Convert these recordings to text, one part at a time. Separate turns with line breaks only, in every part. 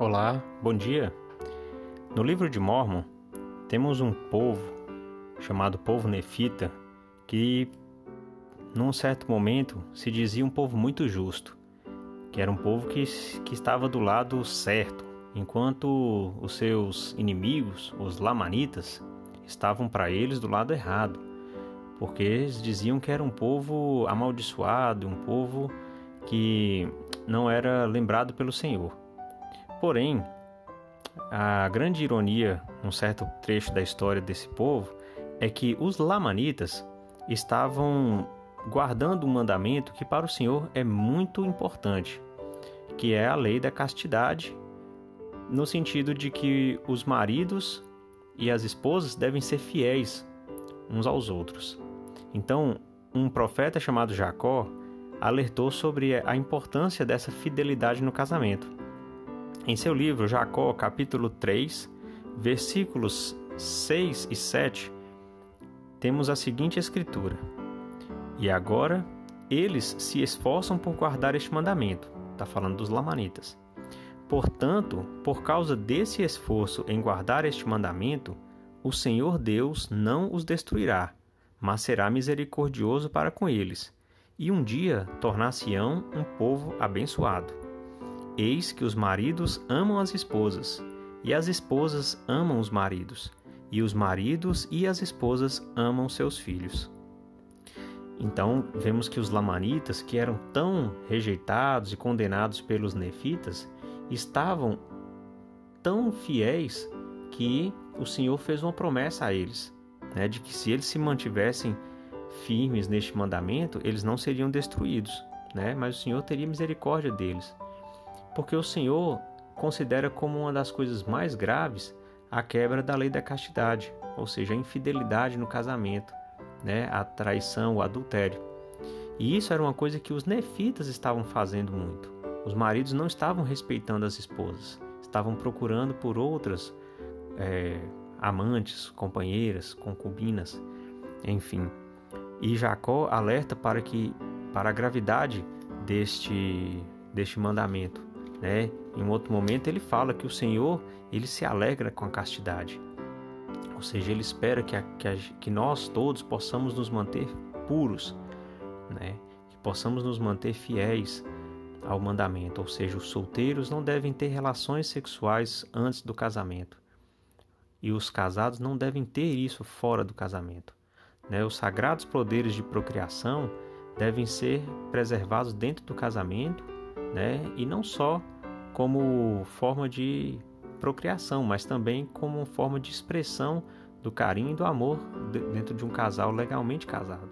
Olá, bom dia. No livro de Mormon, temos um povo chamado povo nefita que, num certo momento, se dizia um povo muito justo, que era um povo que, que estava do lado certo, enquanto os seus inimigos, os lamanitas, estavam para eles do lado errado, porque eles diziam que era um povo amaldiçoado, um povo que não era lembrado pelo Senhor. Porém, a grande ironia num certo trecho da história desse povo é que os lamanitas estavam guardando um mandamento que para o Senhor é muito importante, que é a lei da castidade, no sentido de que os maridos e as esposas devem ser fiéis uns aos outros. Então, um profeta chamado Jacó alertou sobre a importância dessa fidelidade no casamento. Em seu livro Jacó, capítulo 3, versículos 6 e 7, temos a seguinte escritura: E agora eles se esforçam por guardar este mandamento. Está falando dos lamanitas. Portanto, por causa desse esforço em guardar este mandamento, o Senhor Deus não os destruirá, mas será misericordioso para com eles, e um dia tornar-se-ão um povo abençoado. Eis que os maridos amam as esposas, e as esposas amam os maridos, e os maridos e as esposas amam seus filhos. Então, vemos que os lamanitas, que eram tão rejeitados e condenados pelos nefitas, estavam tão fiéis que o Senhor fez uma promessa a eles, né, de que se eles se mantivessem firmes neste mandamento, eles não seriam destruídos, né, mas o Senhor teria misericórdia deles porque o Senhor considera como uma das coisas mais graves a quebra da lei da castidade, ou seja, a infidelidade no casamento, né? a traição, o adultério. E isso era uma coisa que os nefitas estavam fazendo muito. Os maridos não estavam respeitando as esposas, estavam procurando por outras é, amantes, companheiras, concubinas, enfim. E Jacó alerta para que para a gravidade deste deste mandamento. Né? Em um outro momento ele fala que o Senhor ele se alegra com a castidade, ou seja, ele espera que, a, que, a, que nós todos possamos nos manter puros, né? que possamos nos manter fiéis ao mandamento, ou seja, os solteiros não devem ter relações sexuais antes do casamento e os casados não devem ter isso fora do casamento. Né? Os sagrados poderes de procriação devem ser preservados dentro do casamento né? E não só como forma de procriação, mas também como forma de expressão do carinho e do amor dentro de um casal legalmente casado.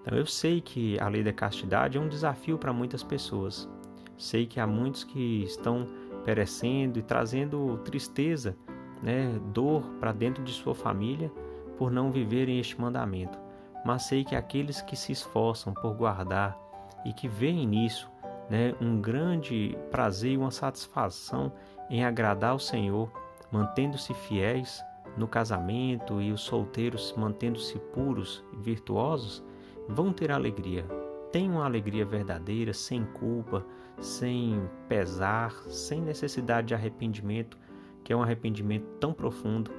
Então eu sei que a lei da castidade é um desafio para muitas pessoas. Sei que há muitos que estão perecendo e trazendo tristeza, né, dor para dentro de sua família por não viverem este mandamento. Mas sei que aqueles que se esforçam por guardar e que veem nisso né, um grande prazer e uma satisfação em agradar ao Senhor, mantendo-se fiéis no casamento e os solteiros mantendo-se puros e virtuosos, vão ter alegria. Tem uma alegria verdadeira, sem culpa, sem pesar, sem necessidade de arrependimento, que é um arrependimento tão profundo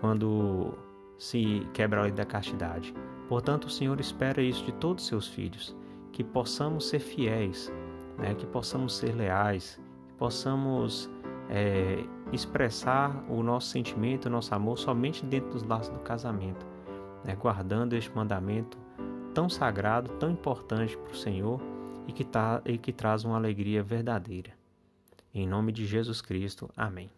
quando se quebra a lei da castidade. Portanto, o Senhor espera isso de todos os seus filhos, que possamos ser fiéis né, que possamos ser leais, que possamos é, expressar o nosso sentimento, o nosso amor somente dentro dos laços do casamento, né, guardando este mandamento tão sagrado, tão importante para o Senhor e que, tá, e que traz uma alegria verdadeira. Em nome de Jesus Cristo, amém.